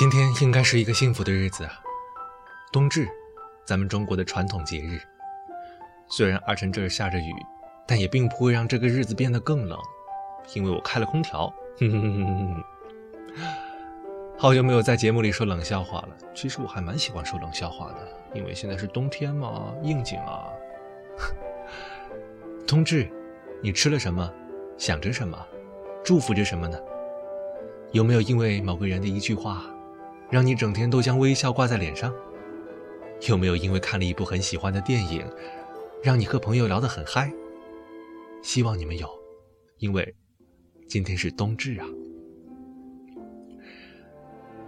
今天应该是一个幸福的日子啊，冬至，咱们中国的传统节日。虽然二晨这儿下着雨，但也并不会让这个日子变得更冷，因为我开了空调。好久没有在节目里说冷笑话了，其实我还蛮喜欢说冷笑话的，因为现在是冬天嘛，应景啊。冬至，你吃了什么？想着什么？祝福着什么呢？有没有因为某个人的一句话，让你整天都将微笑挂在脸上？有没有因为看了一部很喜欢的电影，让你和朋友聊得很嗨？希望你们有，因为今天是冬至啊。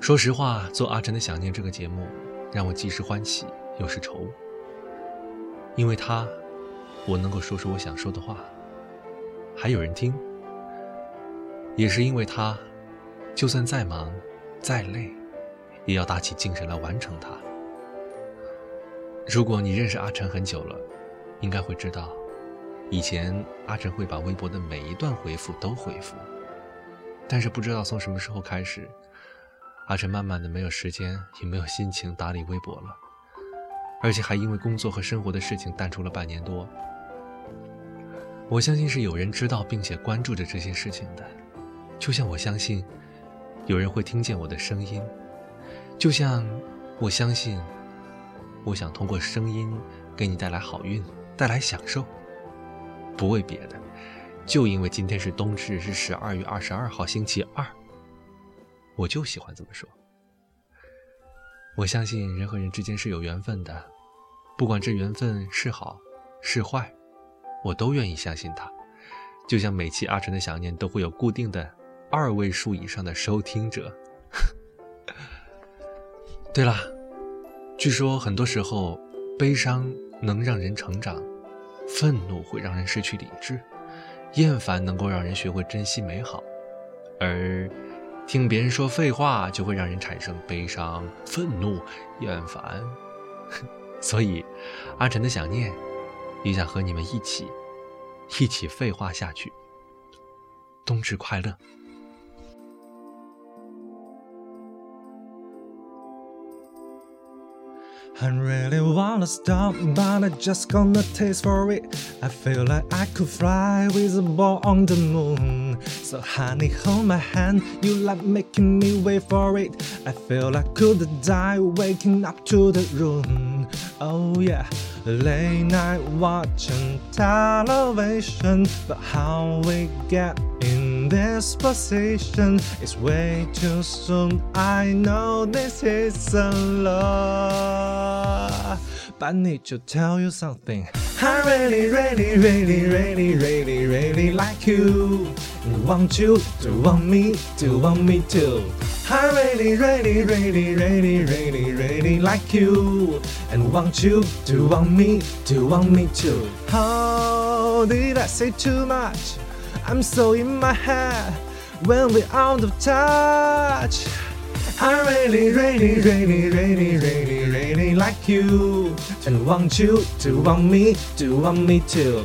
说实话，做阿晨的想念这个节目，让我既是欢喜又是愁，因为他，我能够说出我想说的话，还有人听，也是因为他。就算再忙、再累，也要打起精神来完成它。如果你认识阿晨很久了，应该会知道，以前阿晨会把微博的每一段回复都回复，但是不知道从什么时候开始，阿晨慢慢的没有时间，也没有心情打理微博了，而且还因为工作和生活的事情淡出了半年多。我相信是有人知道并且关注着这些事情的，就像我相信。有人会听见我的声音，就像我相信，我想通过声音给你带来好运，带来享受，不为别的，就因为今天是冬至，是十二月二十二号星期二，我就喜欢这么说。我相信人和人之间是有缘分的，不管这缘分是好是坏，我都愿意相信它。就像每期阿晨的想念都会有固定的。二位数以上的收听者。对了，据说很多时候，悲伤能让人成长，愤怒会让人失去理智，厌烦能够让人学会珍惜美好，而听别人说废话就会让人产生悲伤、愤怒、厌烦。所以，阿晨的想念，也想和你们一起，一起废话下去。冬至快乐！I really wanna stop, but I just got no taste for it. I feel like I could fly with a ball on the moon. So honey, hold my hand, you like making me wait for it. I feel I could die waking up to the room. Oh yeah, late night watching television, but how we get in this position is way too soon. I know this is a love, but I need to tell you something. I really, really, really, really, really, really like you. And want you to want me, to want me too. I really, really, really, really, really, really like you. And want you to want me, to want me too. How did I say too much? I'm so in my head when we're out of touch. I really, really, really, really, really, really like you and want you to want me, to want me too.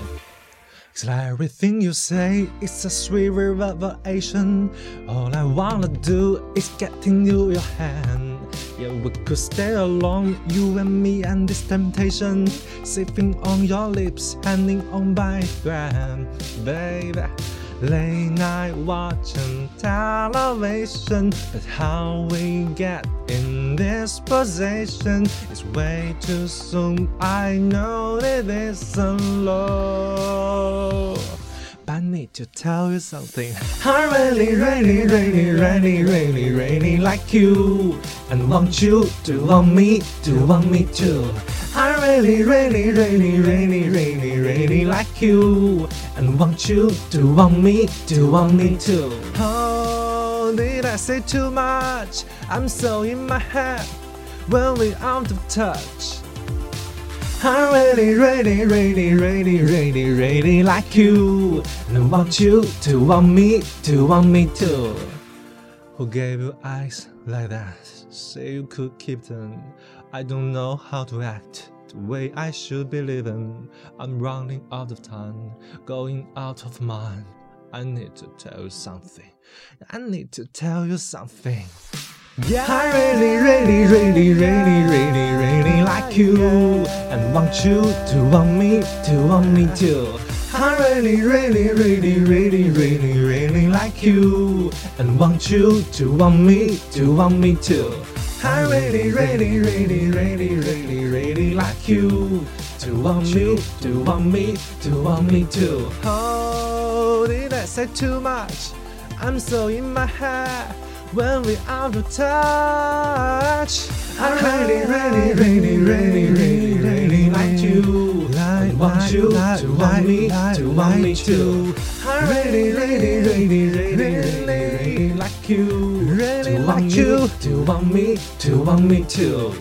Cause everything you say is a sweet revelation. All I wanna do is get into your hand. Yeah, we could stay alone, you and me and this temptation. Sipping on your lips, hanging on by thread, baby. Late night watching television, but how we get in this position is way too soon. I know it's a love. I need to tell you something. I really, really, really, really, really, really like you. And want you to want me, to want me too. I really, really, really, really, really, really like you and want you to want me, to want me too. Oh, did I say too much? I'm so in my head when we out of touch. I really, really, really, really, really, really like you and want you to want me, to want me too. Who gave you eyes like that? Say you could keep them. I don't know how to act the way I should be living. I'm running out of time, going out of mind. I need to tell you something. I need to tell you something. I really, really, really, really, really, really like you and want you to want me, to want me too. I really, really, really, really, really, really like you and want you to want me, to want me too. I really, really, really, really, really, really like you to want me, to want me, to want me too. Oh, did I say too much? I'm so in my head when we out of touch. I really, really, really, really, really, really like you. I want you to want me, to want me too. I really, really, really, really, really, really like you. To want you, to want me, to want me too.